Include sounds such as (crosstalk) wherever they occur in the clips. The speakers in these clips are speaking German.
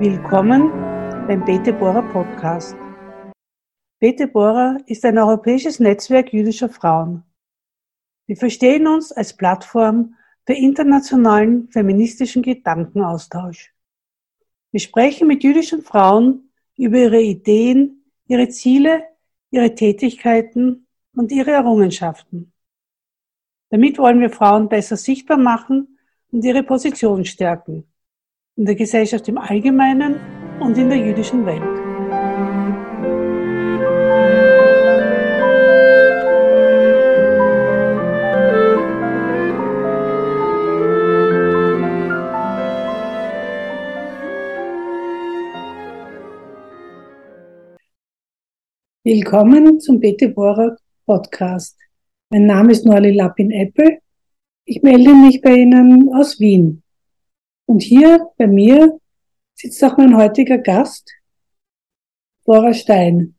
Willkommen beim Bete Bora Podcast. Bete Bora ist ein europäisches Netzwerk jüdischer Frauen. Wir verstehen uns als Plattform für internationalen feministischen Gedankenaustausch. Wir sprechen mit jüdischen Frauen über ihre Ideen, ihre Ziele, ihre Tätigkeiten und ihre Errungenschaften. Damit wollen wir Frauen besser sichtbar machen und ihre Position stärken in der Gesellschaft im Allgemeinen und in der jüdischen Welt. Willkommen zum Bete Borak Podcast. Mein Name ist Norli Lapin-Eppel. Ich melde mich bei Ihnen aus Wien. Und hier bei mir sitzt auch mein heutiger Gast, Dora Stein.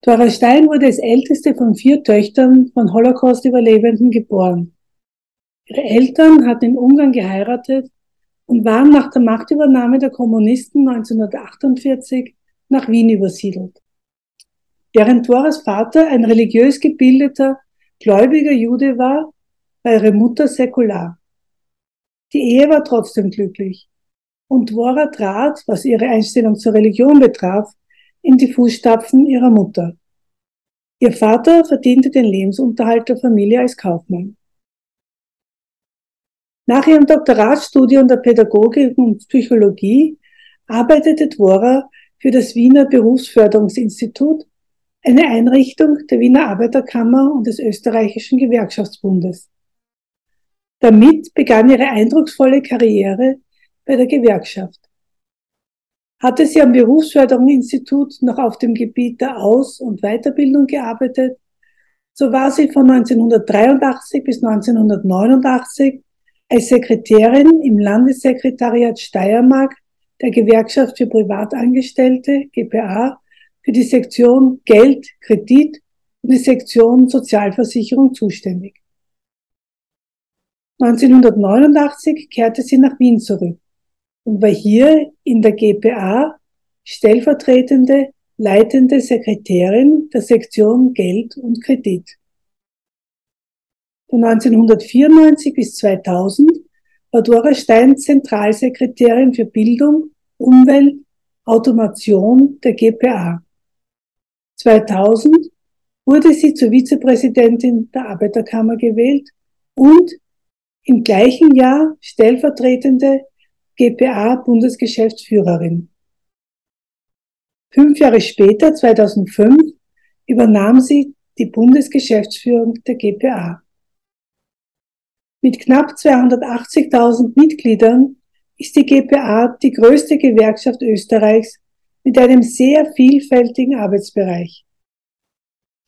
Dora Stein wurde als älteste von vier Töchtern von Holocaust-Überlebenden geboren. Ihre Eltern hatten in Ungarn geheiratet und waren nach der Machtübernahme der Kommunisten 1948 nach Wien übersiedelt. Während Doras Vater ein religiös gebildeter, gläubiger Jude war, war ihre Mutter säkular. Die Ehe war trotzdem glücklich. Und Dwora trat, was ihre Einstellung zur Religion betraf, in die Fußstapfen ihrer Mutter. Ihr Vater verdiente den Lebensunterhalt der Familie als Kaufmann. Nach ihrem Doktoratsstudium der Pädagogik und Psychologie arbeitete Dwora für das Wiener Berufsförderungsinstitut, eine Einrichtung der Wiener Arbeiterkammer und des Österreichischen Gewerkschaftsbundes. Damit begann ihre eindrucksvolle Karriere bei der Gewerkschaft. Hatte sie am Berufsförderungsinstitut noch auf dem Gebiet der Aus- und Weiterbildung gearbeitet, so war sie von 1983 bis 1989 als Sekretärin im Landessekretariat Steiermark der Gewerkschaft für Privatangestellte, GPA, für die Sektion Geld, Kredit und die Sektion Sozialversicherung zuständig. 1989 kehrte sie nach Wien zurück und war hier in der GPA stellvertretende leitende Sekretärin der Sektion Geld und Kredit. Von 1994 bis 2000 war Dora Stein Zentralsekretärin für Bildung, Umwelt, Automation der GPA. 2000 wurde sie zur Vizepräsidentin der Arbeiterkammer gewählt und im gleichen Jahr stellvertretende GPA-Bundesgeschäftsführerin. Fünf Jahre später, 2005, übernahm sie die Bundesgeschäftsführung der GPA. Mit knapp 280.000 Mitgliedern ist die GPA die größte Gewerkschaft Österreichs mit einem sehr vielfältigen Arbeitsbereich.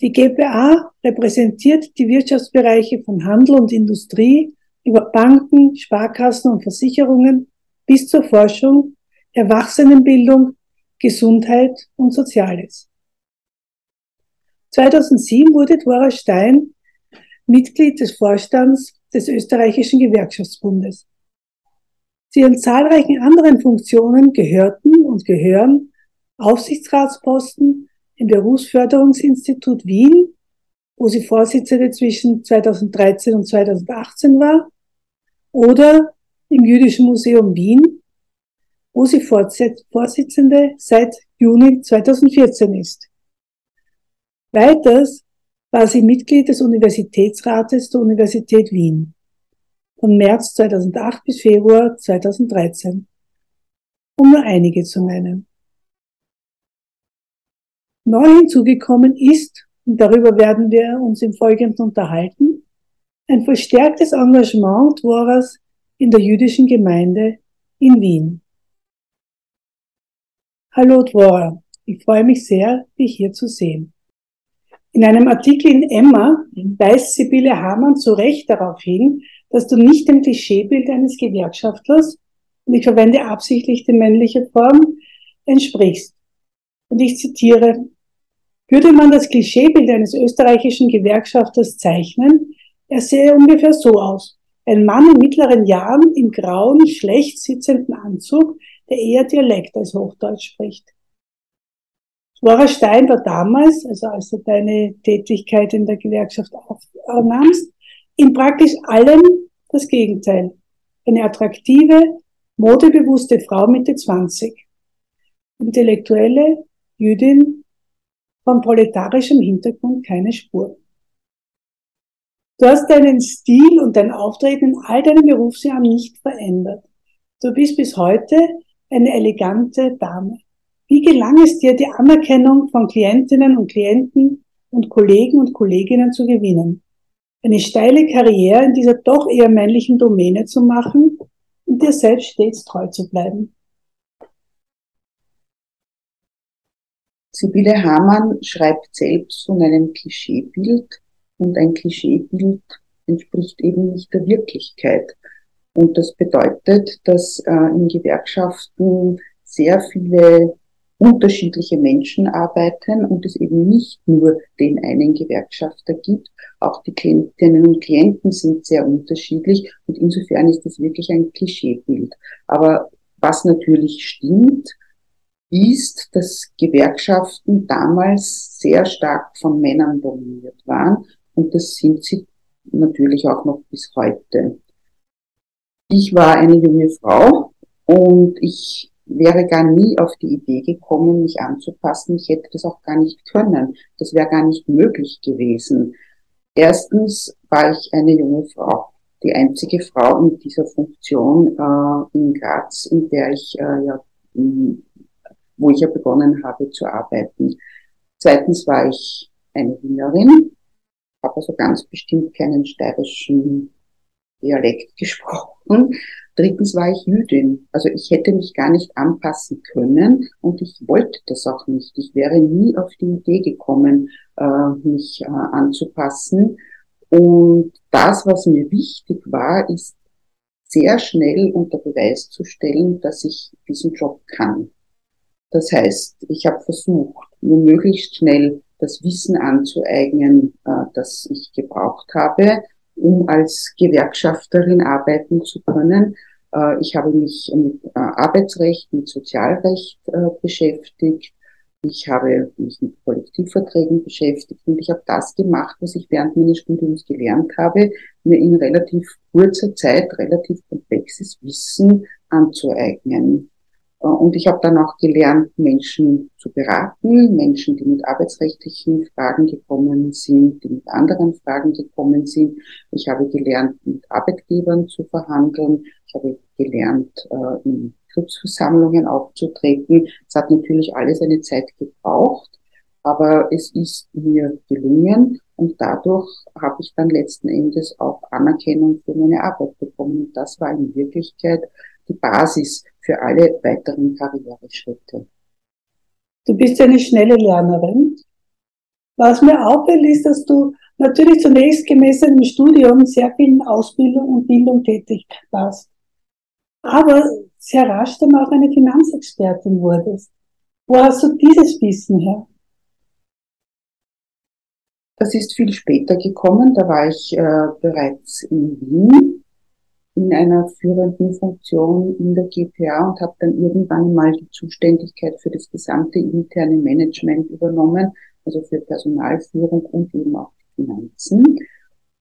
Die GPA repräsentiert die Wirtschaftsbereiche von Handel und Industrie über Banken, Sparkassen und Versicherungen bis zur Forschung, Erwachsenenbildung, Gesundheit und Soziales. 2007 wurde Dora Stein Mitglied des Vorstands des österreichischen Gewerkschaftsbundes. Zu ihren zahlreichen anderen Funktionen gehörten und gehören Aufsichtsratsposten im Berufsförderungsinstitut Wien, wo sie Vorsitzende zwischen 2013 und 2018 war, oder im Jüdischen Museum Wien, wo sie Vorsitzende seit Juni 2014 ist. Weiters war sie Mitglied des Universitätsrates der Universität Wien von März 2008 bis Februar 2013, um nur einige zu nennen. Neu hinzugekommen ist, und darüber werden wir uns im Folgenden unterhalten, ein verstärktes Engagement Dvoras in der jüdischen Gemeinde in Wien. Hallo Dvora, ich freue mich sehr, dich hier zu sehen. In einem Artikel in Emma weist Sibylle Hamann zu Recht darauf hin, dass du nicht dem Klischeebild eines Gewerkschaftlers, und ich verwende absichtlich die männliche Form, entsprichst. Und ich zitiere, würde man das Klischeebild eines österreichischen Gewerkschafters zeichnen, er sehe ungefähr so aus. Ein Mann in mittleren Jahren im grauen, schlecht sitzenden Anzug, der eher Dialekt als Hochdeutsch spricht. Flora Stein war damals, also als du deine Tätigkeit in der Gewerkschaft aufnahmst, in praktisch allem das Gegenteil. Eine attraktive, modebewusste Frau Mitte 20. Intellektuelle, Jüdin, von proletarischem Hintergrund keine Spur. Du hast deinen Stil und dein Auftreten in all deinen Berufsjahren nicht verändert. Du bist bis heute eine elegante Dame. Wie gelang es dir, die Anerkennung von Klientinnen und Klienten und Kollegen und Kolleginnen zu gewinnen? Eine steile Karriere in dieser doch eher männlichen Domäne zu machen und dir selbst stets treu zu bleiben. Sibylle Hamann schreibt selbst von einem Klischeebild und ein Klischeebild entspricht eben nicht der Wirklichkeit. Und das bedeutet, dass äh, in Gewerkschaften sehr viele unterschiedliche Menschen arbeiten und es eben nicht nur den einen Gewerkschafter gibt. Auch die Klientinnen und Klienten sind sehr unterschiedlich und insofern ist das wirklich ein Klischeebild. Aber was natürlich stimmt, ist, dass Gewerkschaften damals sehr stark von Männern dominiert waren und das sind sie natürlich auch noch bis heute. Ich war eine junge Frau und ich wäre gar nie auf die Idee gekommen, mich anzupassen. Ich hätte das auch gar nicht können. Das wäre gar nicht möglich gewesen. Erstens war ich eine junge Frau, die einzige Frau in dieser Funktion äh, in Graz, in der ich äh, ja wo ich ja begonnen habe zu arbeiten. Zweitens war ich eine Wienerin, habe also ganz bestimmt keinen steirischen Dialekt gesprochen. Drittens war ich Jüdin. Also ich hätte mich gar nicht anpassen können und ich wollte das auch nicht. Ich wäre nie auf die Idee gekommen, äh, mich äh, anzupassen. Und das, was mir wichtig war, ist sehr schnell unter Beweis zu stellen, dass ich diesen Job kann. Das heißt, ich habe versucht, mir möglichst schnell das Wissen anzueignen, äh, das ich gebraucht habe, um als Gewerkschafterin arbeiten zu können. Äh, ich habe mich mit äh, Arbeitsrecht, mit Sozialrecht beschäftigt. Ich habe mich mit Kollektivverträgen beschäftigt und ich habe das gemacht, was ich während meines Studiums gelernt habe, mir in relativ kurzer Zeit relativ komplexes Wissen anzueignen. Und ich habe dann auch gelernt, Menschen zu beraten, Menschen, die mit arbeitsrechtlichen Fragen gekommen sind, die mit anderen Fragen gekommen sind. Ich habe gelernt, mit Arbeitgebern zu verhandeln. Ich habe gelernt, äh, in Clubsversammlungen aufzutreten. Es hat natürlich alles eine Zeit gebraucht, aber es ist mir gelungen und dadurch habe ich dann letzten Endes auch Anerkennung für meine Arbeit bekommen. Und das war in Wirklichkeit die Basis für alle weiteren Karriereschritte. Du bist eine schnelle Lernerin. Was mir auffällt, ist, dass du natürlich zunächst gemäß deinem Studium sehr viel in Ausbildung und Bildung tätig warst. Aber sehr rasch dann auch eine Finanzexpertin wurdest. Wo hast du dieses Wissen her? Das ist viel später gekommen. Da war ich äh, bereits in Wien in einer führenden Funktion in der GPA und habe dann irgendwann mal die Zuständigkeit für das gesamte interne Management übernommen, also für Personalführung und eben auch die Finanzen.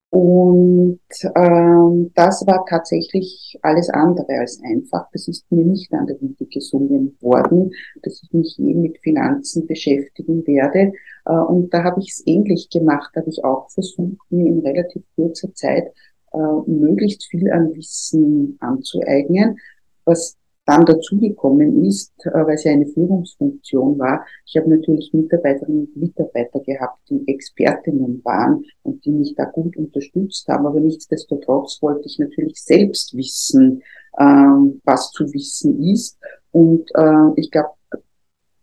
Und ähm, das war tatsächlich alles andere als einfach. Das ist mir nicht an der Wiege gesungen worden, dass ich mich je mit Finanzen beschäftigen werde. Äh, und da habe ich es ähnlich gemacht, habe ich auch versucht, mir in relativ kurzer Zeit äh, möglichst viel an Wissen anzueignen, was dann dazugekommen ist, äh, weil es ja eine Führungsfunktion war. Ich habe natürlich Mitarbeiterinnen und Mitarbeiter gehabt, die Expertinnen waren und die mich da gut unterstützt haben. Aber nichtsdestotrotz wollte ich natürlich selbst wissen, ähm, was zu wissen ist. Und äh, ich glaube,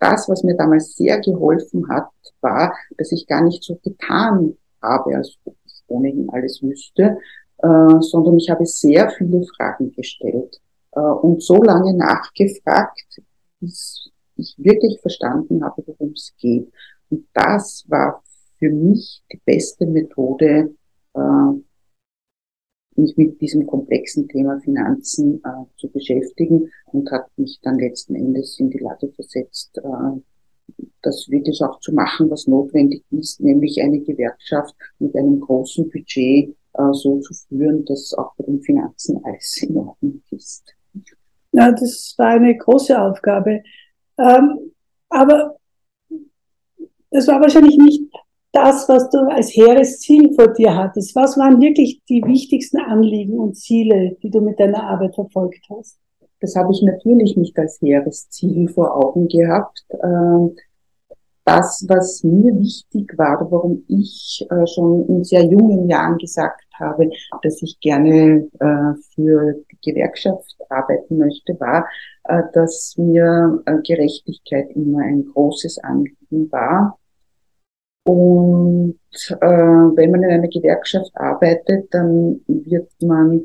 das, was mir damals sehr geholfen hat, war, dass ich gar nicht so getan habe, als ob ich ohnehin alles wüsste, äh, sondern ich habe sehr viele Fragen gestellt äh, und so lange nachgefragt, bis ich wirklich verstanden habe, worum es geht. Und das war für mich die beste Methode, äh, mich mit diesem komplexen Thema Finanzen äh, zu beschäftigen und hat mich dann letzten Endes in die Lage versetzt, äh, das wirklich auch zu machen, was notwendig ist, nämlich eine Gewerkschaft mit einem großen Budget äh, so zu führen, dass auch bei den Finanzen alles in Ordnung ist. Ja, das war eine große Aufgabe. Ähm, aber das war wahrscheinlich nicht das, was du als hehres Ziel vor dir hattest. Was waren wirklich die wichtigsten Anliegen und Ziele, die du mit deiner Arbeit verfolgt hast? Das habe ich natürlich nicht als hehres Ziel vor Augen gehabt. Ähm, das, was mir wichtig war, warum ich äh, schon in sehr jungen Jahren gesagt habe, dass ich gerne äh, für die Gewerkschaft arbeiten möchte, war, äh, dass mir Gerechtigkeit immer ein großes Anliegen war. Und wenn man in einer Gewerkschaft arbeitet, dann wird man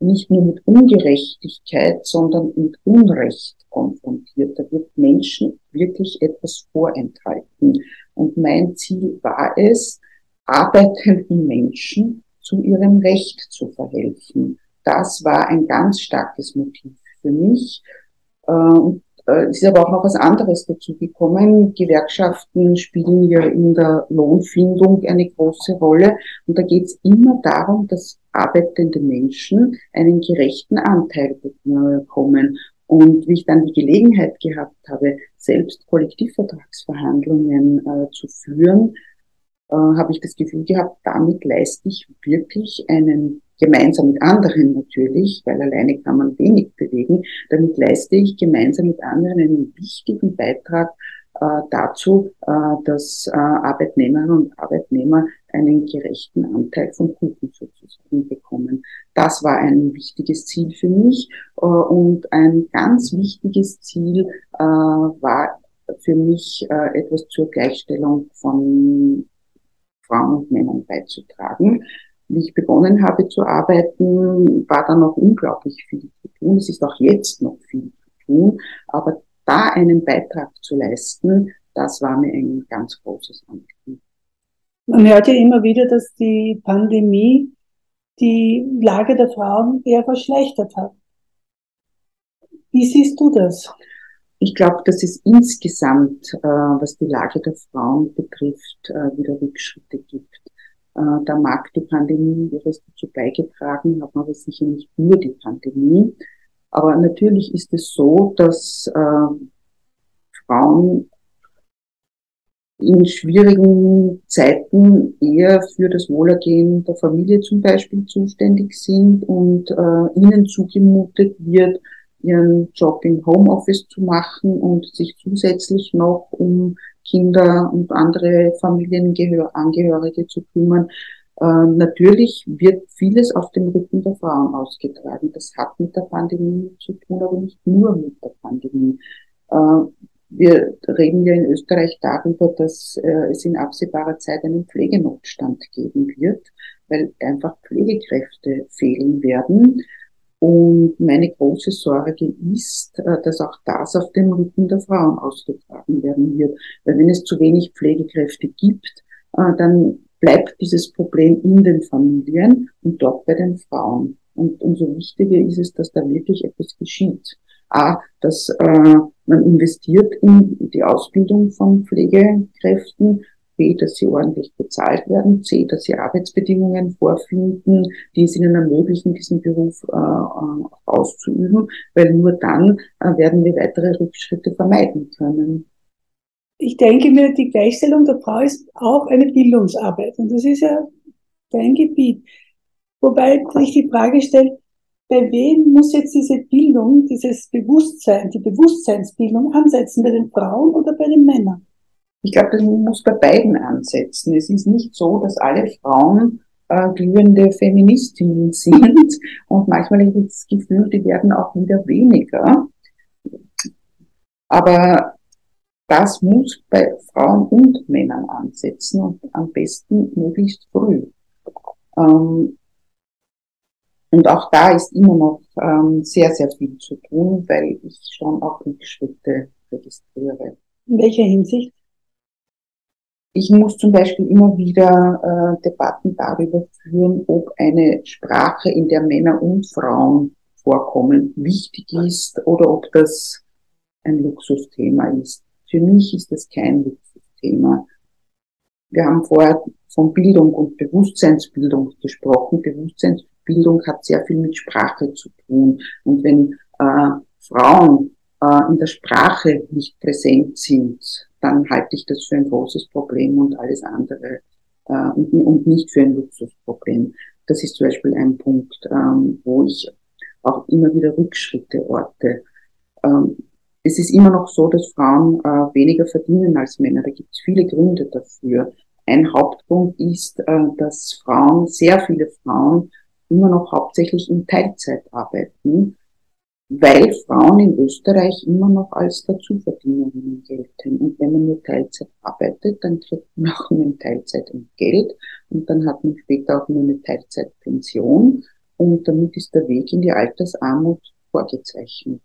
nicht nur mit Ungerechtigkeit, sondern mit Unrecht konfrontiert. Da wird Menschen wirklich etwas vorenthalten. Und mein Ziel war es, arbeitenden Menschen zu ihrem Recht zu verhelfen. Das war ein ganz starkes Motiv für mich. Äh, und äh, es ist aber auch noch was anderes dazu gekommen. Gewerkschaften spielen ja in der Lohnfindung eine große Rolle. Und da geht es immer darum, dass arbeitende Menschen einen gerechten Anteil bekommen. Und wie ich dann die Gelegenheit gehabt habe, selbst Kollektivvertragsverhandlungen äh, zu führen, äh, habe ich das Gefühl gehabt, damit leiste ich wirklich einen, gemeinsam mit anderen natürlich, weil alleine kann man wenig bewegen, damit leiste ich gemeinsam mit anderen einen wichtigen Beitrag äh, dazu, äh, dass äh, Arbeitnehmerinnen und Arbeitnehmer einen gerechten Anteil vom Kuchen sozusagen bekommen. Das war ein wichtiges Ziel für mich äh, und ein ganz wichtiges Ziel äh, war für mich äh, etwas zur Gleichstellung von Frauen und Männern beizutragen. Wie ich begonnen habe zu arbeiten, war da noch unglaublich viel zu tun. Es ist auch jetzt noch viel zu tun, aber da einen Beitrag zu leisten, das war mir ein ganz großes Anliegen. Man hört ja immer wieder, dass die Pandemie die Lage der Frauen eher verschlechtert hat. Wie siehst du das? Ich glaube, dass es insgesamt, äh, was die Lage der Frauen betrifft, äh, wieder Rückschritte gibt. Äh, da mag die Pandemie ihres dazu beigetragen haben, aber sicher nicht nur die Pandemie. Aber natürlich ist es so, dass äh, Frauen in schwierigen Zeiten eher für das Wohlergehen der Familie zum Beispiel zuständig sind und äh, ihnen zugemutet wird, ihren Job im Homeoffice zu machen und sich zusätzlich noch um Kinder und andere Familienangehörige zu kümmern. Äh, natürlich wird vieles auf dem Rücken der Frauen ausgetragen. Das hat mit der Pandemie zu tun, aber nicht nur mit der Pandemie. Äh, wir reden ja in Österreich darüber, dass äh, es in absehbarer Zeit einen Pflegenotstand geben wird, weil einfach Pflegekräfte fehlen werden. Und meine große Sorge ist, äh, dass auch das auf dem Rücken der Frauen ausgetragen werden wird. Weil wenn es zu wenig Pflegekräfte gibt, äh, dann bleibt dieses Problem in den Familien und dort bei den Frauen. Und umso wichtiger ist es, dass da wirklich etwas geschieht. A, dass äh, man investiert in die Ausbildung von Pflegekräften, B, dass sie ordentlich bezahlt werden, C, dass sie Arbeitsbedingungen vorfinden, die es ihnen ermöglichen, diesen Beruf äh, äh auszuüben, weil nur dann äh, werden wir weitere Rückschritte vermeiden können. Ich denke mir, die Gleichstellung der Frau ist auch eine Bildungsarbeit und das ist ja dein Gebiet. Wobei sich die Frage stellt, bei wem muss jetzt diese Bildung, dieses Bewusstsein, die Bewusstseinsbildung ansetzen? Bei den Frauen oder bei den Männern? Ich glaube, das muss bei beiden ansetzen. Es ist nicht so, dass alle Frauen äh, glühende Feministinnen (laughs) sind und manchmal habe ich das Gefühl, die werden auch wieder weniger. Aber das muss bei Frauen und Männern ansetzen und am besten möglichst früh. Ähm, und auch da ist immer noch ähm, sehr, sehr viel zu tun, weil ich schon auch Rückschritte registriere. In welcher Hinsicht? Ich muss zum Beispiel immer wieder äh, Debatten darüber führen, ob eine Sprache, in der Männer und Frauen vorkommen, wichtig ist oder ob das ein Luxusthema ist. Für mich ist das kein Luxusthema. Wir haben vorher von Bildung und Bewusstseinsbildung gesprochen. Bewusstseinsbildung hat sehr viel mit Sprache zu tun. Und wenn äh, Frauen äh, in der Sprache nicht präsent sind, dann halte ich das für ein großes Problem und alles andere äh, und, und nicht für ein Luxusproblem. Das ist zum Beispiel ein Punkt, ähm, wo ich auch immer wieder Rückschritte orte. Ähm, es ist immer noch so, dass Frauen äh, weniger verdienen als Männer. Da gibt es viele Gründe dafür. Ein Hauptgrund ist, äh, dass Frauen, sehr viele Frauen, immer noch hauptsächlich in Teilzeit arbeiten weil Frauen in Österreich immer noch als Dazuverdienerinnen gelten. Und wenn man nur Teilzeit arbeitet, dann kriegt man auch nur eine Teilzeit Geld und dann hat man später auch nur eine Teilzeitpension und damit ist der Weg in die Altersarmut vorgezeichnet.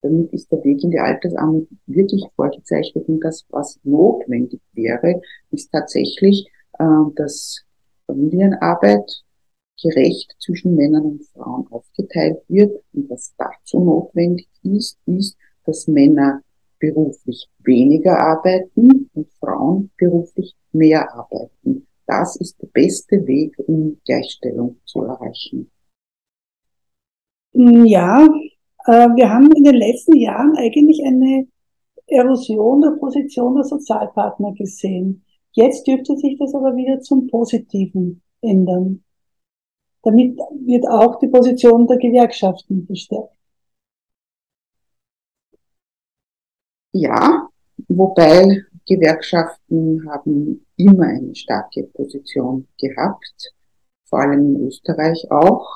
Damit ist der Weg in die Altersarmut wirklich vorgezeichnet und das, was notwendig wäre, ist tatsächlich, äh, dass Familienarbeit gerecht zwischen Männern und Frauen aufgeteilt wird. Und was dazu notwendig ist, ist, dass Männer beruflich weniger arbeiten und Frauen beruflich mehr arbeiten. Das ist der beste Weg, um Gleichstellung zu erreichen. Ja, äh, wir haben in den letzten Jahren eigentlich eine Erosion der Position der Sozialpartner gesehen. Jetzt dürfte sich das aber wieder zum Positiven ändern. Damit wird auch die Position der Gewerkschaften verstärkt. Ja, wobei Gewerkschaften haben immer eine starke Position gehabt, vor allem in Österreich auch.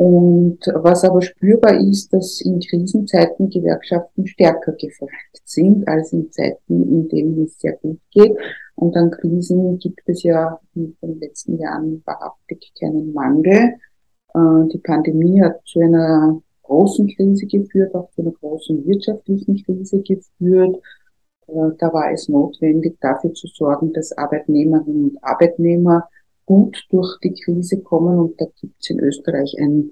Und was aber spürbar ist, dass in Krisenzeiten Gewerkschaften stärker gefragt sind als in Zeiten, in denen es sehr gut geht. Und an Krisen gibt es ja in den letzten Jahren wahrhaftig keinen Mangel. Äh, die Pandemie hat zu einer großen Krise geführt, auch zu einer großen wirtschaftlichen Krise geführt. Äh, da war es notwendig, dafür zu sorgen, dass Arbeitnehmerinnen und Arbeitnehmer gut durch die Krise kommen. Und da gibt es in Österreich ein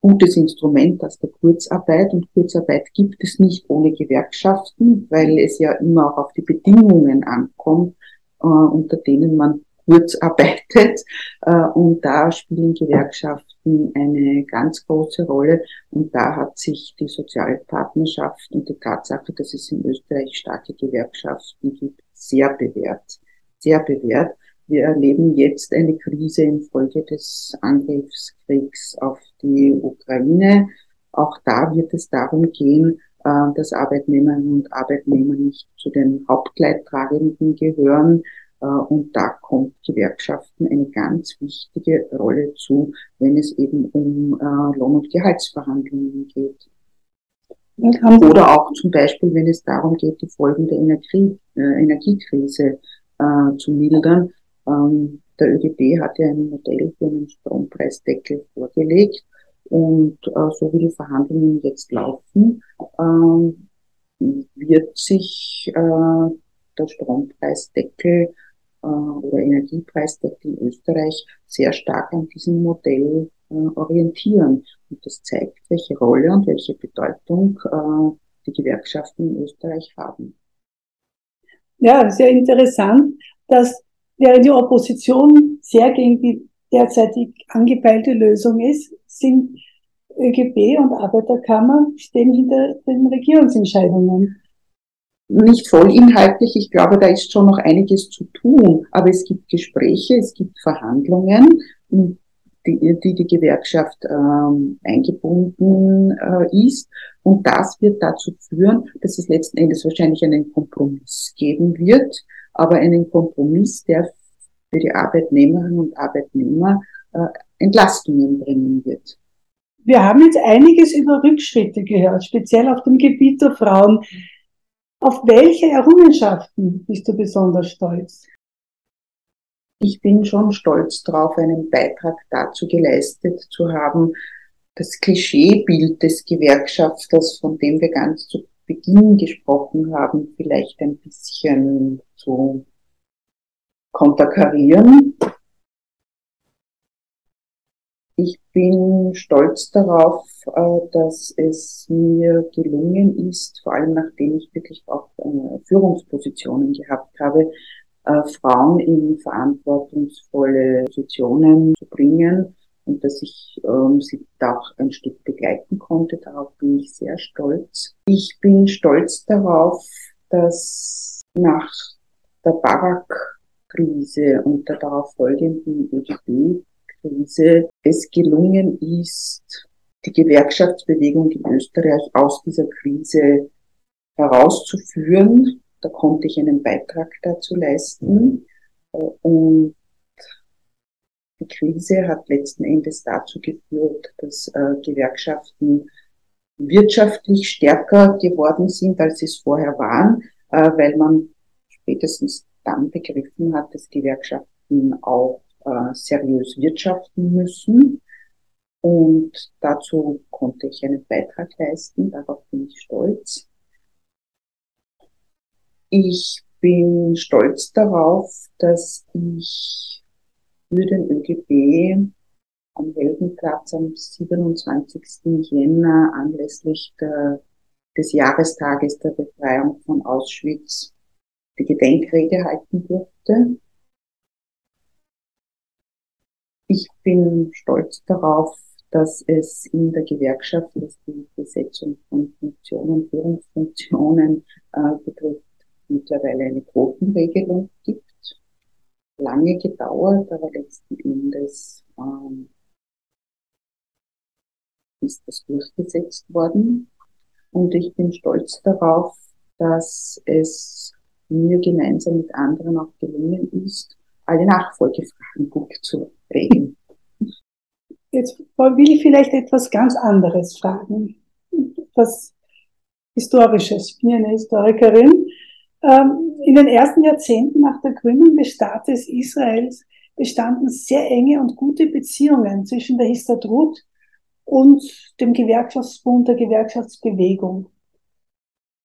gutes Instrument aus der Kurzarbeit. Und Kurzarbeit gibt es nicht ohne Gewerkschaften, weil es ja immer auch auf die Bedingungen ankommt, äh, unter denen man kurz arbeitet. Äh, und da spielen Gewerkschaften eine ganz große Rolle. Und da hat sich die Sozialpartnerschaft und die Tatsache, dass es in Österreich starke Gewerkschaften gibt, sehr bewährt. Sehr bewährt. Wir erleben jetzt eine Krise infolge des Angriffskriegs auf die Ukraine. Auch da wird es darum gehen, äh, dass Arbeitnehmerinnen und Arbeitnehmer nicht zu den Hauptleidtragenden gehören. Äh, und da kommt Gewerkschaften eine ganz wichtige Rolle zu, wenn es eben um äh, Lohn- und Gehaltsverhandlungen geht. Oder auch zum Beispiel, wenn es darum geht, die Folgen der Energie, Energiekrise zu mildern. Ähm, der ÖGB hat ja ein Modell für einen Strompreisdeckel vorgelegt und äh, so wie die Verhandlungen jetzt laufen, ähm, wird sich äh, der Strompreisdeckel äh, oder Energiepreisdeckel in Österreich sehr stark an diesem Modell äh, orientieren. Und das zeigt, welche Rolle und welche Bedeutung äh, die Gewerkschaften in Österreich haben. Ja, sehr interessant, dass Während die Opposition sehr gegen die derzeitig angepeilte Lösung ist, sind ÖGB und Arbeiterkammer stehen hinter den Regierungsentscheidungen. Nicht voll inhaltlich, ich glaube, da ist schon noch einiges zu tun, aber es gibt Gespräche, es gibt Verhandlungen, die die, die Gewerkschaft ähm, eingebunden äh, ist. Und das wird dazu führen, dass es letzten Endes wahrscheinlich einen Kompromiss geben wird, aber einen Kompromiss, der für die Arbeitnehmerinnen und Arbeitnehmer äh, Entlastungen bringen wird. Wir haben jetzt einiges über Rückschritte gehört, speziell auf dem Gebiet der Frauen. Auf welche Errungenschaften bist du besonders stolz? Ich bin schon stolz darauf, einen Beitrag dazu geleistet zu haben, das Klischeebild des Gewerkschafters, von dem wir ganz zu Beginn gesprochen haben, vielleicht ein bisschen zu konterkarieren. Ich bin stolz darauf, äh, dass es mir gelungen ist, vor allem nachdem ich wirklich auch äh, Führungspositionen gehabt habe, äh, Frauen in verantwortungsvolle Positionen zu bringen und dass ich ähm, sie da auch ein Stück begleiten konnte. Darauf bin ich sehr stolz. Ich bin stolz darauf, dass nach der Barak-Krise und der darauf folgenden ÖDP-Krise es gelungen ist, die Gewerkschaftsbewegung in Österreich aus dieser Krise herauszuführen. Da konnte ich einen Beitrag dazu leisten. Und die Krise hat letzten Endes dazu geführt, dass äh, Gewerkschaften wirtschaftlich stärker geworden sind, als sie es vorher waren, äh, weil man spätestens dann begriffen hat, dass Gewerkschaften auch äh, seriös wirtschaften müssen. Und dazu konnte ich einen Beitrag leisten, darauf bin ich stolz. Ich bin stolz darauf, dass ich für den ÖGB am Heldenplatz am 27. Jänner anlässlich der, des Jahrestages der Befreiung von Auschwitz die Gedenkrede halten durfte. Ich bin stolz darauf, dass es in der Gewerkschaft, was die Besetzung von Funktionen, Führungsfunktionen äh, betrifft, mittlerweile eine Quotenregelung gibt lange gedauert, aber letzten Endes ähm, ist das durchgesetzt worden. Und ich bin stolz darauf, dass es mir gemeinsam mit anderen auch gelungen ist, alle Nachfolgefragen gut zu regeln. Jetzt will ich vielleicht etwas ganz anderes fragen. Etwas Historisches. Ich bin eine Historikerin ähm, in den ersten Jahrzehnten nach der Gründung des Staates Israels bestanden sehr enge und gute Beziehungen zwischen der Histadrut und dem Gewerkschaftsbund, der Gewerkschaftsbewegung.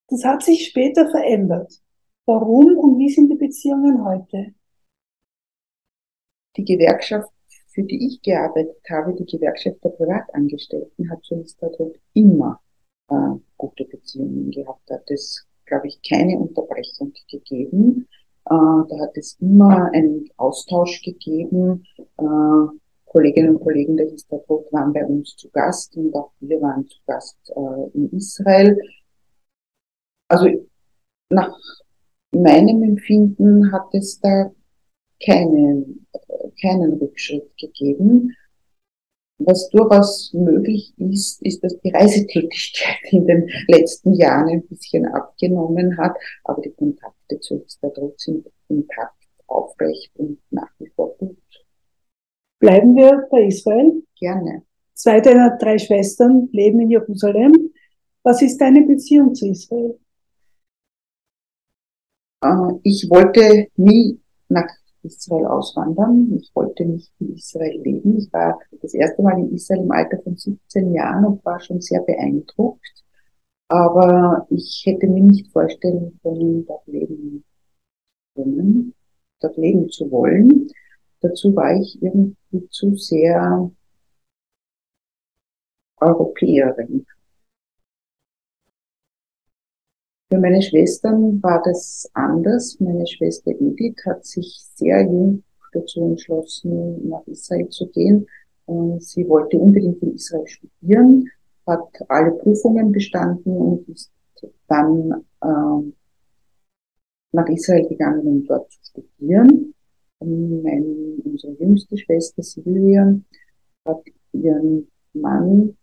Das hat sich später verändert. Warum und wie sind die Beziehungen heute? Die Gewerkschaft, für die ich gearbeitet habe, die Gewerkschaft der Privatangestellten, hat zur Histadrut immer äh, gute Beziehungen gehabt. Hat es glaube ich, keine Unterbrechung gegeben. Äh, da hat es immer einen Austausch gegeben. Äh, Kolleginnen und Kollegen der Histabrot waren bei uns zu Gast und auch wir waren zu Gast äh, in Israel. Also nach meinem Empfinden hat es da keinen, keinen Rückschritt gegeben. Was durchaus möglich ist, ist, dass die Reisetätigkeit in den letzten Jahren ein bisschen abgenommen hat, aber die Kontakte zu Histadrut sind intakt, aufrecht und nach wie vor gut. Bleiben wir bei Israel? Gerne. Zwei deiner drei Schwestern leben in Jerusalem. Was ist deine Beziehung zu Israel? Äh, ich wollte nie nach Israel auswandern. Ich wollte nicht in Israel leben. Ich war das erste Mal in Israel im Alter von 17 Jahren und war schon sehr beeindruckt. Aber ich hätte mir nicht vorstellen können, dort leben können, dort leben zu wollen. Dazu war ich irgendwie zu sehr Europäerin. Für meine Schwestern war das anders. Meine Schwester Edith hat sich sehr jung dazu entschlossen, nach Israel zu gehen. Und sie wollte unbedingt in Israel studieren, hat alle Prüfungen bestanden und ist dann äh, nach Israel gegangen, um dort zu studieren. Meine, unsere jüngste Schwester Silvia hat ihren Mann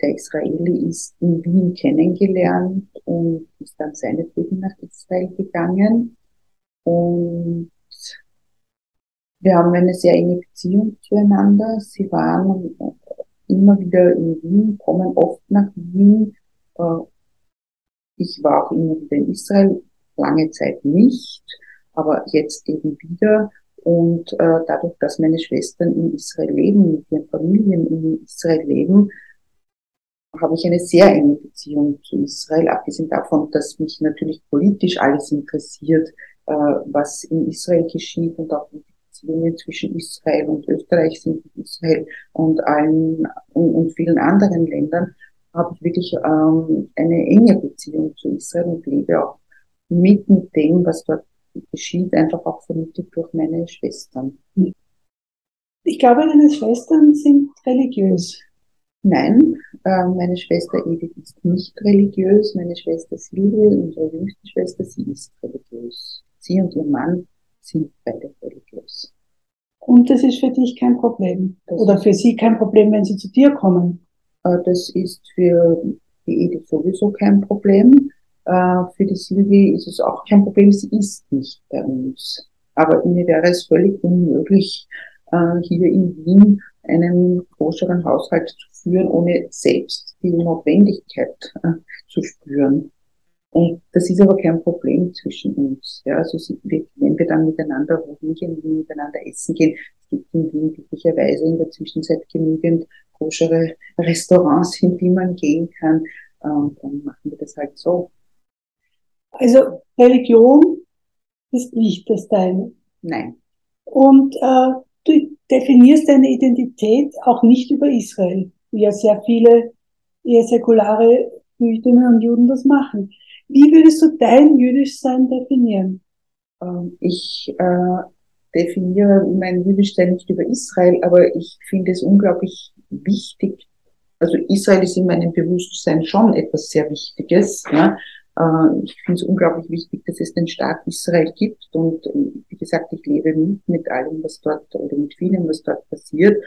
der Israeli ist in Wien kennengelernt und ist dann seinetwegen nach Israel gegangen. Und wir haben eine sehr enge Beziehung zueinander. Sie waren immer wieder in Wien, kommen oft nach Wien. Äh, ich war auch immer wieder in Israel, lange Zeit nicht, aber jetzt eben wieder. Und äh, dadurch, dass meine Schwestern in Israel leben, mit ihren Familien in Israel leben, habe ich eine sehr enge Beziehung zu Israel, abgesehen davon, dass mich natürlich politisch alles interessiert, äh, was in Israel geschieht und auch die Beziehungen zwischen Israel und Österreich sind, Israel und allen und, und vielen anderen Ländern, habe ich wirklich ähm, eine enge Beziehung zu Israel und lebe auch mit dem, was dort geschieht, einfach auch vermittelt durch meine Schwestern. Ich glaube, deine Schwestern sind religiös. Nein, äh, meine Schwester Edith ist nicht religiös. Meine Schwester Silvia, unsere jüngste Schwester, sie ist religiös. Sie und ihr Mann sind beide religiös. Und das ist für dich kein Problem? Das Oder für sie kein Problem, wenn sie zu dir kommen? Äh, das ist für die Edith sowieso kein Problem. Äh, für die Silvie ist es auch kein Problem. Sie ist nicht bei uns. Aber mir wäre es völlig unmöglich, äh, hier in Wien einen koscheren Haushalt zu führen, ohne selbst die Notwendigkeit äh, zu spüren. Und das ist aber kein Problem zwischen uns. Ja, also wenn wir dann miteinander wohin gehen, wenn wir miteinander essen gehen, es gibt in Wien glücklicherweise in der Zwischenzeit genügend koschere Restaurants, in die man gehen kann. Und dann machen wir das halt so. Also Religion ist nicht das Deine. Nein. Und äh, du definierst deine Identität auch nicht über Israel, wie ja sehr viele eher säkulare Jüdinnen und Juden das machen. Wie würdest du dein Jüdischsein definieren? Ähm, ich äh, definiere mein Jüdischsein nicht über Israel, aber ich finde es unglaublich wichtig. Also Israel ist in meinem Bewusstsein schon etwas sehr Wichtiges. Ja? Äh, ich finde es unglaublich wichtig, dass es den Staat Israel gibt und wie gesagt, ich lebe mit mit allem, was dort oder mit vielem, was dort passiert.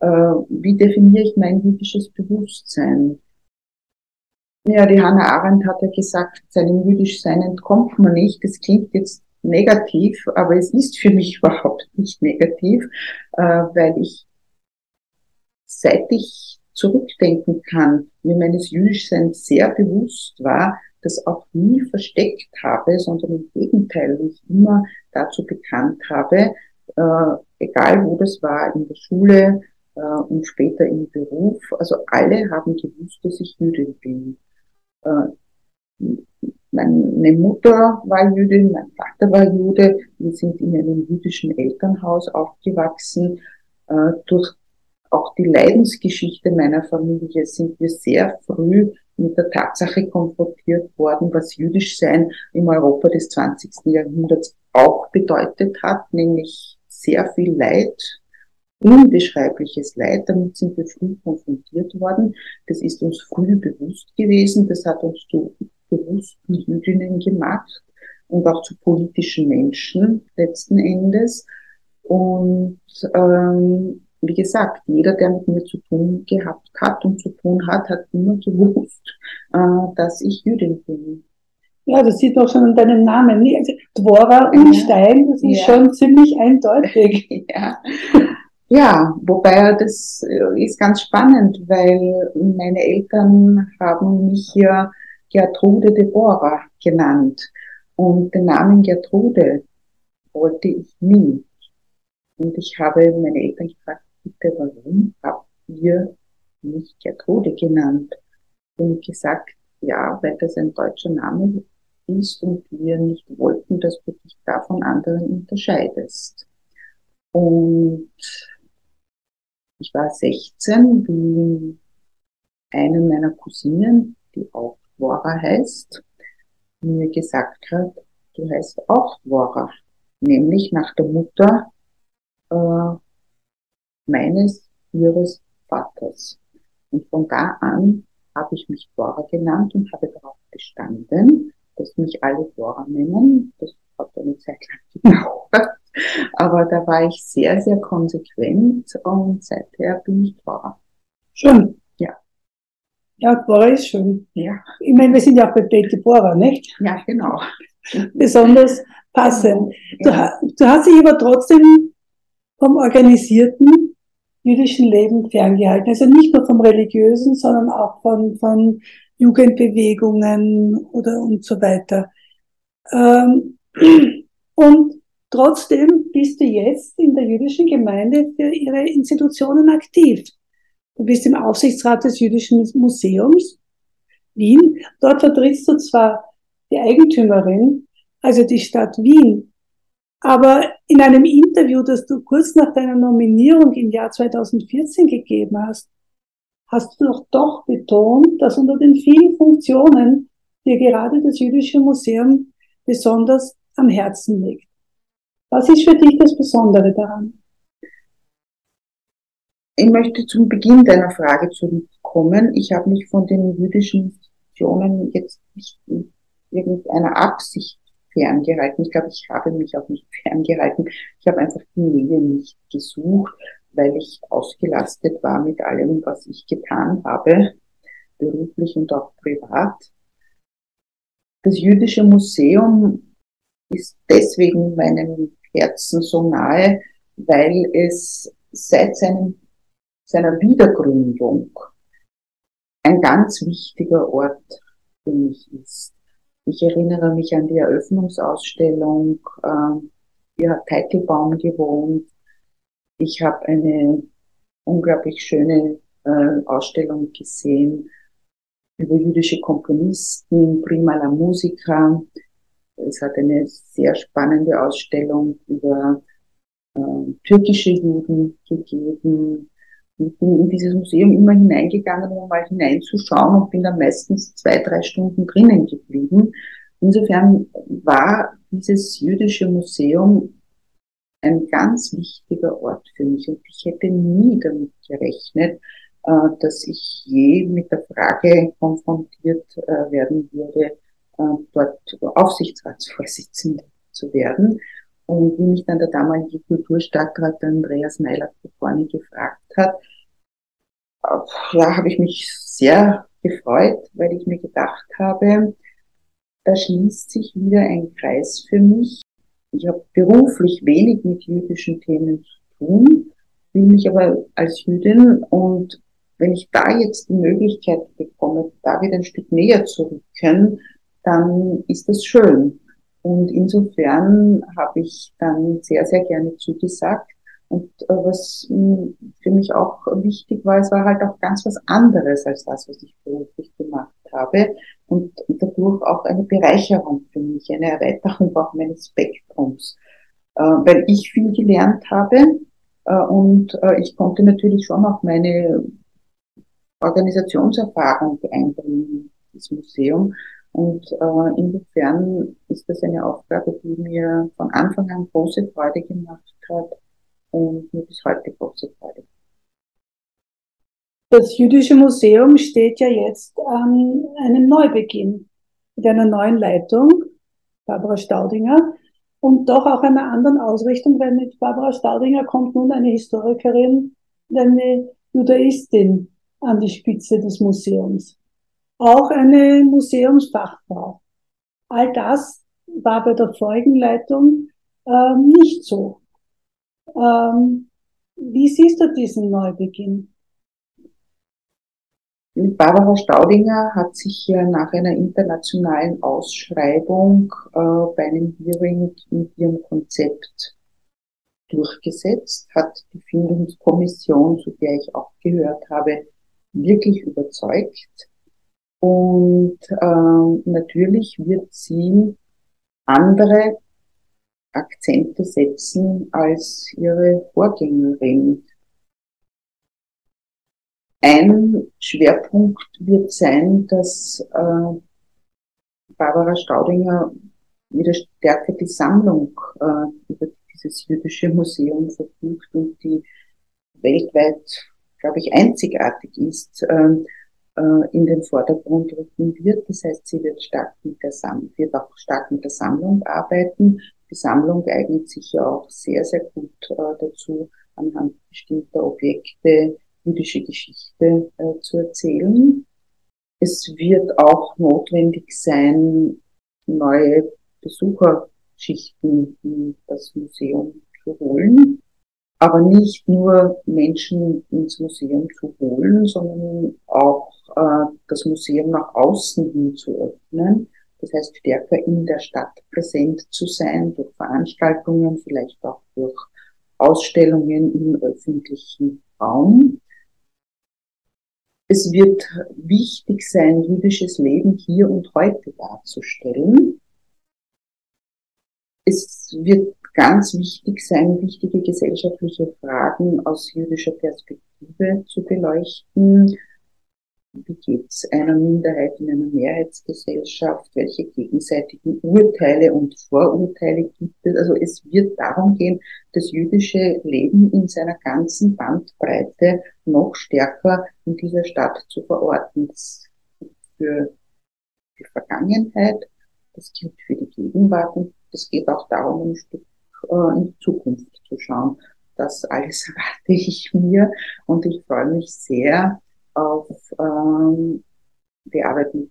Äh, wie definiere ich mein jüdisches Bewusstsein? Ja, die Hannah Arendt hat ja gesagt, seinem Jüdischsein entkommt man nicht. Das klingt jetzt negativ, aber es ist für mich (laughs) überhaupt nicht negativ, äh, weil ich, seit ich zurückdenken kann, mir meines Jüdischseins sehr bewusst war, das auch nie versteckt habe, sondern im Gegenteil mich immer dazu bekannt habe, äh, egal wo das war, in der Schule äh, und später im Beruf. Also alle haben gewusst, dass ich Jüdin bin. Äh, meine Mutter war Jüdin, mein Vater war Jude. Wir sind in einem jüdischen Elternhaus aufgewachsen. Äh, durch auch die Leidensgeschichte meiner Familie sind wir sehr früh mit der Tatsache konfrontiert worden, was jüdisch sein im Europa des 20. Jahrhunderts auch bedeutet hat, nämlich sehr viel Leid, unbeschreibliches Leid. Damit sind wir früh konfrontiert worden. Das ist uns früh bewusst gewesen. Das hat uns zu bewussten Jüdinnen gemacht und auch zu politischen Menschen letzten Endes. Und ähm, wie gesagt, jeder, der mit mir zu tun gehabt hat und zu tun hat, hat immer gewusst, (laughs) äh, dass ich Jüdin bin. Ja, das sieht man schon an deinem Namen. Also Dvora und ja. Stein, das ist ja. schon ziemlich eindeutig. (laughs) ja. ja, wobei das äh, ist ganz spannend, weil meine Eltern haben mich hier Gertrude Deborah genannt. Und den Namen Gertrude wollte ich nie. Und ich habe meine Eltern gefragt, bitte, warum habt ihr mich Gertrude genannt? Und gesagt, ja, weil das ein deutscher Name ist und wir nicht wollten, dass du dich da von anderen unterscheidest. Und ich war 16, wie eine meiner Cousinen, die auch Dvora heißt, mir gesagt hat, du heißt auch Dvora, nämlich nach der Mutter äh, meines, ihres Vaters. Und von da an habe ich mich Dora genannt und habe darauf bestanden, dass mich alle Dora nennen. Das hat eine Zeit lang (laughs) gedauert. Aber da war ich sehr, sehr konsequent und seither bin ich Dora. Schön. Ja. Ja, Dora ist schön. Ja. Ich meine, wir sind ja auch bei Betty Bora, nicht? Ja, genau. Besonders passend. Ja. Du, du hast dich aber trotzdem vom organisierten jüdischen Leben ferngehalten. Also nicht nur vom religiösen, sondern auch von, von Jugendbewegungen oder und so weiter. Ähm, und trotzdem bist du jetzt in der jüdischen Gemeinde für ihre Institutionen aktiv. Du bist im Aufsichtsrat des Jüdischen Museums Wien. Dort vertrittst du zwar die Eigentümerin also die Stadt Wien. Aber in einem Interview, das du kurz nach deiner Nominierung im Jahr 2014 gegeben hast, hast du doch doch betont, dass unter den vielen Funktionen dir gerade das Jüdische Museum besonders am Herzen liegt. Was ist für dich das Besondere daran? Ich möchte zum Beginn deiner Frage zurückkommen. Ich habe mich von den jüdischen Institutionen jetzt nicht in irgendeiner Absicht ferngehalten. Ich glaube, ich habe mich auch nicht ferngehalten. Ich habe einfach die Nähe nicht gesucht, weil ich ausgelastet war mit allem, was ich getan habe, beruflich und auch privat. Das Jüdische Museum ist deswegen meinem Herzen so nahe, weil es seit seinem, seiner Wiedergründung ein ganz wichtiger Ort für mich ist. Ich erinnere mich an die Eröffnungsausstellung. Äh, hier hat Teitelbaum gewohnt. Ich habe eine unglaublich schöne äh, Ausstellung gesehen über jüdische Komponisten, Prima la Musica. Es hat eine sehr spannende Ausstellung über äh, türkische Juden gegeben. Ich bin in dieses Museum immer hineingegangen, um mal hineinzuschauen und bin dann meistens zwei, drei Stunden drinnen geblieben. Insofern war dieses jüdische Museum ein ganz wichtiger Ort für mich und ich hätte nie damit gerechnet, äh, dass ich je mit der Frage konfrontiert äh, werden würde, äh, dort Aufsichtsratsvorsitzende zu werden. Und wie mich dann der damalige Kulturstadtrat Andreas Meilert vorne gefragt hat, ja, habe ich mich sehr gefreut, weil ich mir gedacht habe, da schließt sich wieder ein Kreis für mich. Ich habe beruflich wenig mit jüdischen Themen zu tun, will mich aber als Jüdin und wenn ich da jetzt die Möglichkeit bekomme, da wieder ein Stück näher zu rücken, dann ist das schön. Und insofern habe ich dann sehr, sehr gerne zugesagt. Und äh, was hm, für mich auch wichtig war, es war halt auch ganz was anderes als das, was ich beruflich gemacht habe. Und dadurch auch eine Bereicherung für mich, eine Erweiterung auch meines Spektrums. Äh, weil ich viel gelernt habe äh, und ich konnte natürlich schon auch meine Organisationserfahrung einbringen, das Museum. Und äh, insofern ist das eine Aufgabe, die mir von Anfang an große Freude gemacht hat und mir bis heute große Freude. Das Jüdische Museum steht ja jetzt an einem Neubeginn mit einer neuen Leitung, Barbara Staudinger, und doch auch einer anderen Ausrichtung, weil mit Barbara Staudinger kommt nun eine Historikerin eine Judaistin an die Spitze des Museums. Auch eine Museumsfachfrau. All das war bei der vorigen Leitung äh, nicht so. Ähm, wie siehst du diesen Neubeginn? Barbara Staudinger hat sich ja nach einer internationalen Ausschreibung äh, bei einem Hearing mit ihrem Konzept durchgesetzt, hat die Findungskommission, zu der ich auch gehört habe, wirklich überzeugt. Und äh, natürlich wird sie andere Akzente setzen als ihre Vorgängerin. Ein Schwerpunkt wird sein, dass äh, Barbara Staudinger wieder stärker die Sammlung äh, über dieses jüdische Museum verfügt und die weltweit glaube ich, einzigartig ist, ähm, äh, in den Vordergrund rücken wird. Das heißt, sie wird stark mit der wird auch stark mit der Sammlung arbeiten. Die Sammlung eignet sich ja auch sehr, sehr gut äh, dazu, anhand bestimmter Objekte jüdische Geschichte äh, zu erzählen. Es wird auch notwendig sein, neue Besucherschichten in das Museum zu holen aber nicht nur Menschen ins Museum zu holen, sondern auch äh, das Museum nach außen hin zu öffnen. Das heißt, stärker in der Stadt präsent zu sein, durch Veranstaltungen, vielleicht auch durch Ausstellungen im öffentlichen Raum. Es wird wichtig sein, jüdisches Leben hier und heute darzustellen. es wird ganz wichtig sein, wichtige gesellschaftliche Fragen aus jüdischer Perspektive zu beleuchten. Wie geht es einer Minderheit in einer Mehrheitsgesellschaft? Welche gegenseitigen Urteile und Vorurteile gibt es? Also es wird darum gehen, das jüdische Leben in seiner ganzen Bandbreite noch stärker in dieser Stadt zu verorten. Das gilt für die Vergangenheit, das gilt für die Gegenwart und es geht auch darum, ein Stück äh, in die Zukunft zu schauen. Das alles (laughs) erwarte ich mir und ich freue mich sehr auf ähm, die Arbeit mit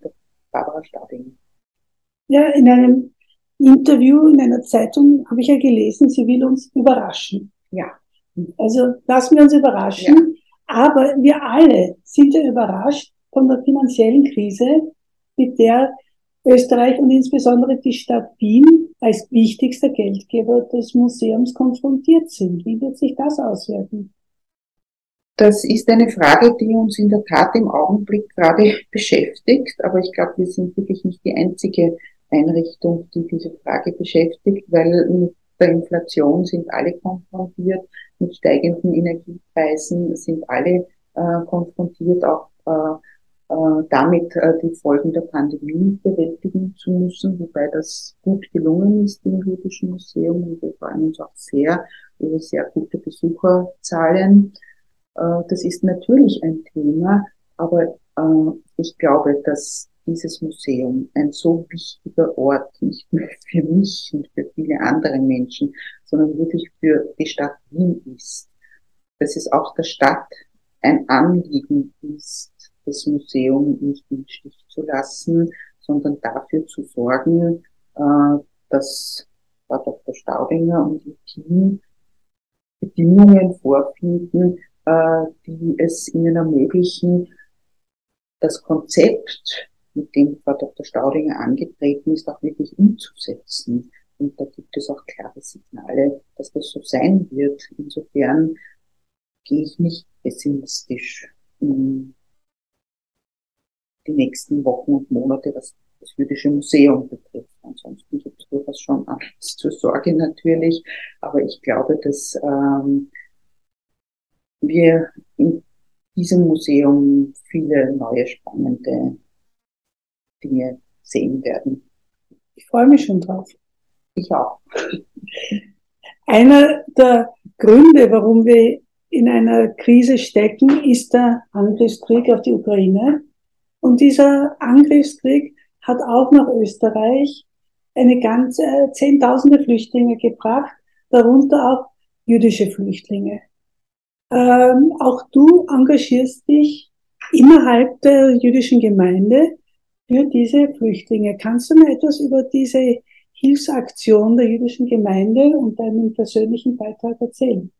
Barbara Stading. Ja, in einem Interview in einer Zeitung habe ich ja gelesen, sie will uns überraschen. Ja. Also lassen wir uns überraschen. Ja. Aber wir alle sind ja überrascht von der finanziellen Krise, mit der Österreich und insbesondere die Stadt Wien als wichtigster Geldgeber des Museums konfrontiert sind. Wie wird sich das auswirken? Das ist eine Frage, die uns in der Tat im Augenblick gerade beschäftigt, aber ich glaube, wir sind wirklich nicht die einzige Einrichtung, die diese Frage beschäftigt, weil mit der Inflation sind alle konfrontiert, mit steigenden Energiepreisen sind alle äh, konfrontiert, auch äh, damit äh, die Folgen der Pandemie bewältigen zu müssen, wobei das gut gelungen ist im Jüdischen Museum und wir freuen uns auch sehr über sehr gute Besucherzahlen. Äh, das ist natürlich ein Thema, aber ich glaube, dass dieses Museum ein so wichtiger Ort nicht nur für mich und für viele andere Menschen, sondern wirklich für die Stadt Wien ist. Dass es auch der Stadt ein Anliegen ist, das Museum nicht im Stich zu lassen, sondern dafür zu sorgen, äh, dass Frau Dr. Staudinger und ihr Team Bedingungen vorfinden, äh, die es ihnen ermöglichen, das Konzept, mit dem Frau Dr. Staudinger angetreten ist, auch wirklich umzusetzen. Und da gibt es auch klare Signale, dass das so sein wird. Insofern gehe ich nicht pessimistisch in die nächsten Wochen und Monate, was das Jüdische Museum betrifft. Ansonsten gibt es durchaus schon Angst zur Sorge natürlich, aber ich glaube, dass ähm, wir in diesem Museum viele neue spannende Dinge sehen werden. Ich freue mich schon drauf. Ich auch. (laughs) Einer der Gründe, warum wir in einer Krise stecken, ist der Angriffskrieg auf die Ukraine. Und dieser Angriffskrieg hat auch nach Österreich eine ganze äh, Zehntausende Flüchtlinge gebracht, darunter auch jüdische Flüchtlinge. Ähm, auch du engagierst dich innerhalb der jüdischen Gemeinde für diese Flüchtlinge. Kannst du mir etwas über diese Hilfsaktion der jüdischen Gemeinde und deinen persönlichen Beitrag erzählen?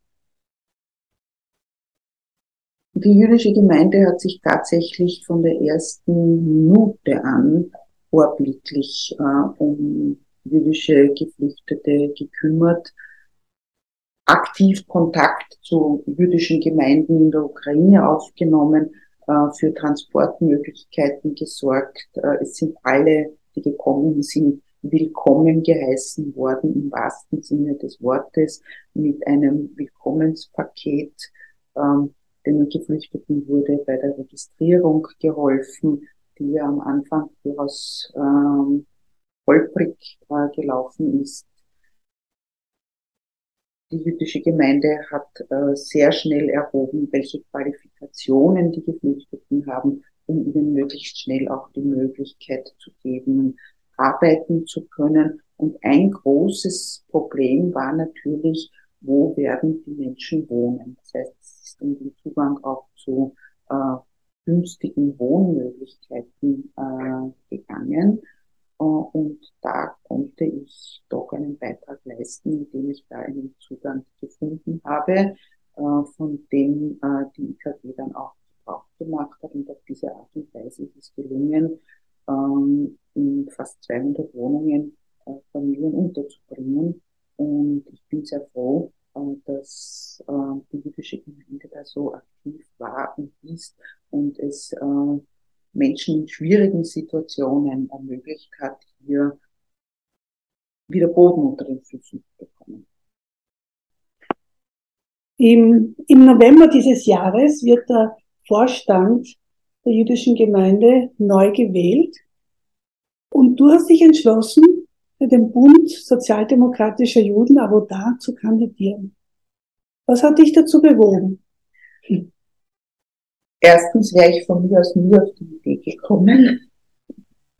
Die jüdische Gemeinde hat sich tatsächlich von der ersten Minute an vorbildlich äh, um jüdische Geflüchtete gekümmert, aktiv Kontakt zu jüdischen Gemeinden in der Ukraine aufgenommen, äh, für Transportmöglichkeiten gesorgt. Äh, es sind alle, die gekommen sind, willkommen geheißen worden im wahrsten Sinne des Wortes mit einem Willkommenspaket. Ähm, den Geflüchteten wurde bei der Registrierung geholfen, die am Anfang durchaus ähm, holprig äh, gelaufen ist. Die jüdische Gemeinde hat äh, sehr schnell erhoben, welche Qualifikationen die Geflüchteten haben, um ihnen möglichst schnell auch die Möglichkeit zu geben, arbeiten zu können. Und ein großes Problem war natürlich, wo werden die Menschen wohnen. Das heißt, ist um den Zugang auch zu äh, günstigen Wohnmöglichkeiten äh, gegangen. Äh, und da konnte ich doch einen Beitrag leisten, indem ich da einen Zugang gefunden habe, äh, von dem äh, die IKG dann auch Gebrauch gemacht hat. Und auf diese Art und Weise ist es gelungen, ähm, in fast 200 Wohnungen äh, Familien unterzubringen und ich bin sehr froh, äh, dass äh, die jüdische Gemeinde da so aktiv war und ist und es äh, Menschen in schwierigen Situationen ermöglicht hat, hier wieder Boden unter den Füßen bekommen. Im, Im November dieses Jahres wird der Vorstand der jüdischen Gemeinde neu gewählt. Und du hast dich entschlossen, für den Bund sozialdemokratischer Juden Avoda zu kandidieren. Was hat dich dazu bewogen? Erstens wäre ich von mir aus nie auf die Idee gekommen.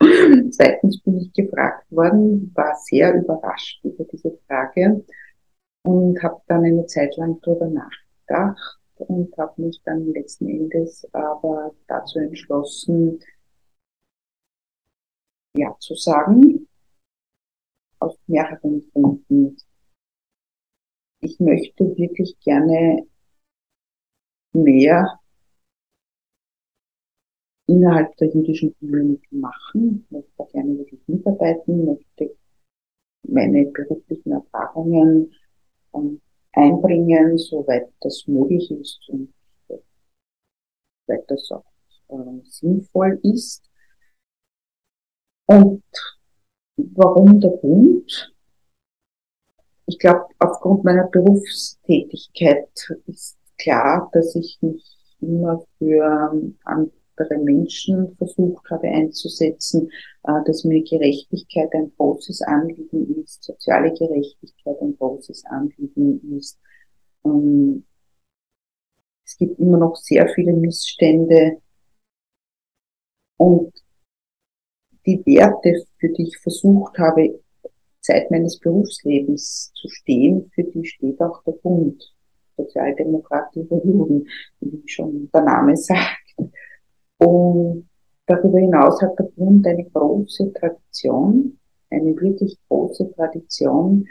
(clears throat) Zweitens bin ich gefragt worden, war sehr überrascht über diese Frage und habe dann eine Zeit lang darüber nachgedacht und habe mich dann letzten Endes aber dazu entschlossen, ja zu sagen, aus mehreren Gründen. Ich möchte wirklich gerne mehr innerhalb der jüdischen Community machen, möchte da gerne wirklich mitarbeiten, möchte meine beruflichen Erfahrungen ähm, einbringen, soweit das möglich ist und soweit das auch äh, sinnvoll ist. Und warum der Bund? Ich glaube, aufgrund meiner Berufstätigkeit ist klar, dass ich mich immer für andere Menschen versucht habe einzusetzen, äh, dass mir Gerechtigkeit ein großes Anliegen ist, soziale Gerechtigkeit ein großes Anliegen ist. Ähm, es gibt immer noch sehr viele Missstände und die Werte, für die ich versucht habe, Zeit meines Berufslebens zu stehen, für die steht auch der Bund. Sozialdemokratische Juden, wie schon der Name sagt. Und darüber hinaus hat der Bund eine große Tradition, eine wirklich große Tradition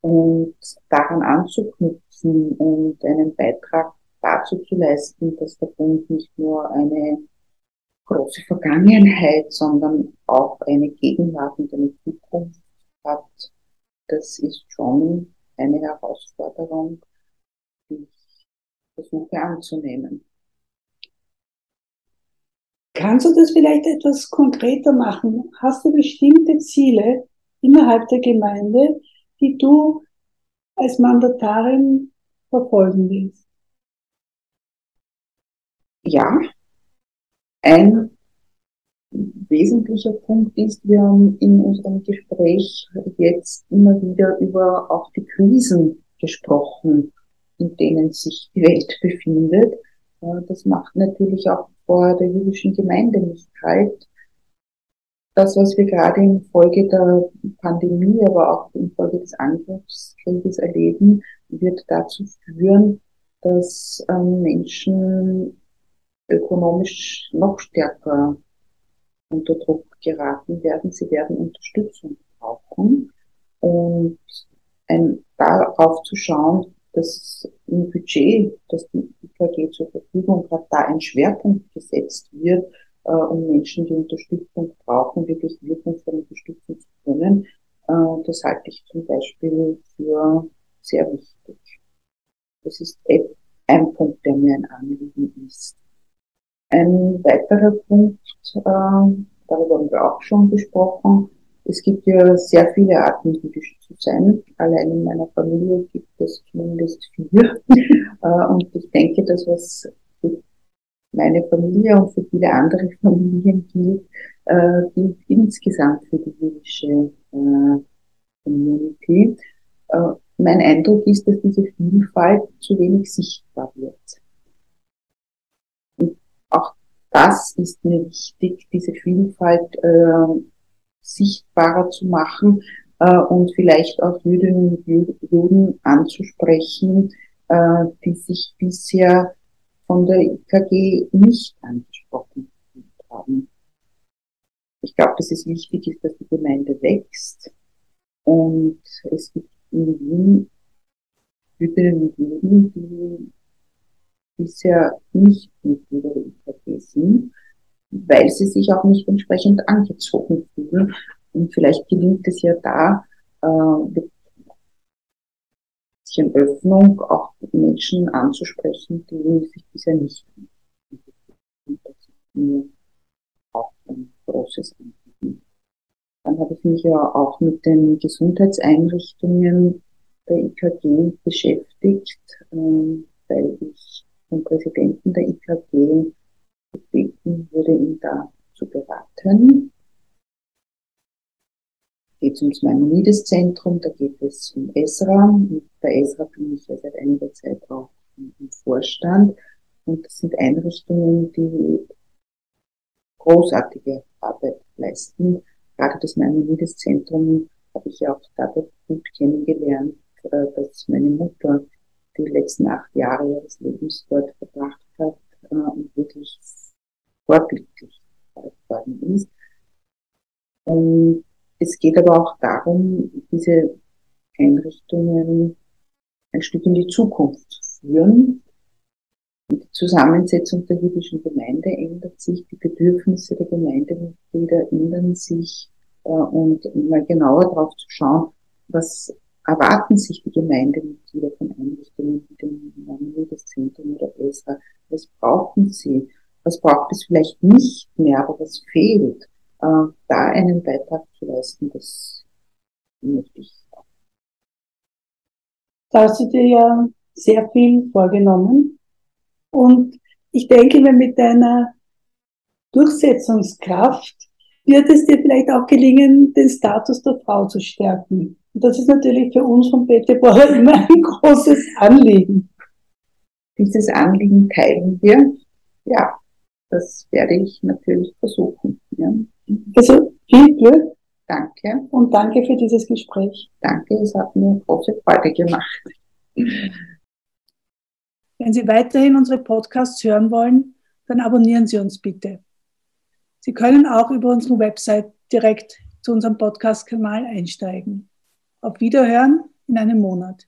und daran anzuknüpfen und einen Beitrag dazu zu leisten, dass der Bund nicht nur eine große Vergangenheit, sondern auch eine Gegenwart und eine Zukunft hat, das ist schon eine Herausforderung, die ich versuche anzunehmen. Kannst du das vielleicht etwas konkreter machen? Hast du bestimmte Ziele innerhalb der Gemeinde, die du als Mandatarin verfolgen willst? Ja, ein wesentlicher Punkt ist, wir haben in unserem Gespräch jetzt immer wieder über auch die Krisen gesprochen, in denen sich die Welt (laughs) befindet. Das macht natürlich auch vor der jüdischen Gemeinde nicht kalt. Das, was wir gerade infolge der Pandemie, aber auch infolge des Angriffskrieges erleben, wird dazu führen, dass ähm, Menschen ökonomisch noch stärker unter Druck geraten werden. Sie werden Unterstützung brauchen und ein, darauf zu schauen, dass im Budget, das die IKG zur Verfügung hat, da ein Schwerpunkt gesetzt wird, äh, um Menschen, die Unterstützung brauchen, wirklich wirkungsvoll unterstützen zu können. Äh, das halte ich zum Beispiel für sehr wichtig. Das ist ein Punkt, der mir ein Anliegen ist. Ein weiterer Punkt, äh, darüber haben wir auch schon gesprochen, es gibt ja sehr viele Arten, jüdisch zu sein. Allein in meiner Familie gibt es zumindest vier. (laughs) Äh, und ich denke, dass was für meine Familie und für viele andere (laughs) Familien gilt, äh, gilt insgesamt für die jüdische äh, Community. Mein Eindruck ist, dass diese Vielfalt zu wenig sichtbar wird. Das ist mir wichtig, diese Vielfalt äh, sichtbarer zu machen äh, und vielleicht auch Jüdinnen und Juden anzusprechen, äh, die sich bisher von der IKG nicht angesprochen haben. Ich glaube, dass es wichtig ist, dass die Gemeinde wächst und es gibt in Wien Jüdinnen und Juden, die bisher nicht Mitglieder der IKG sind, weil sie sich auch nicht entsprechend angezogen fühlen. Und vielleicht gelingt es ja da, äh, bisschen Öffnung auch Menschen anzusprechen, die sich bisher nicht auch ein großes Anliegen. Dann habe ich mich ja auch mit den Gesundheitseinrichtungen der IKG beschäftigt, ähm, weil ich vom Präsidenten der IKG gebeten wurde, ihn da zu beraten. Geht es ums Maimonides-Zentrum, da geht es um Esra. Und bei Esra bin ich ja seit einiger Zeit auch im Vorstand. Und das sind Einrichtungen, die großartige Arbeit leisten. Gerade das Maimonides-Zentrum habe ich ja auch dadurch gut kennengelernt, äh, dass meine Mutter die letzten acht Jahre ihres Lebens dort verbracht hat äh, und wirklich vorbildlich worden ist. Und es geht aber auch darum, diese Einrichtungen ein Stück in die Zukunft zu führen. Die Zusammensetzung der jüdischen Gemeinde ändert sich, die Bedürfnisse der Gemeindemitglieder ändern sich äh, und mal genauer darauf zu schauen, was erwarten sich die Gemeindemitglieder von Einrichtungen wie dem Mammut-Zentrum oder ESRA, was brauchen sie, was braucht es vielleicht nicht mehr, aber was fehlt, äh, da einen Beitrag zu leisten, das möchte ich. Da hast du dir ja sehr viel vorgenommen. Und ich denke, wenn mit deiner Durchsetzungskraft wird es dir vielleicht auch gelingen, den Status der Frau zu stärken. Und das ist natürlich für uns von Petebohrer (laughs) immer ein großes Anliegen. Dieses Anliegen teilen wir. Ja, das werde ich natürlich versuchen. Ja. Also viel Glück. Danke. Und danke für dieses Gespräch. Danke, es hat mir große Freude gemacht. Wenn Sie weiterhin unsere Podcasts hören wollen, dann abonnieren Sie uns bitte. Sie können auch über unsere Website direkt zu unserem Podcast-Kanal einsteigen. Auf Wiederhören in einem Monat.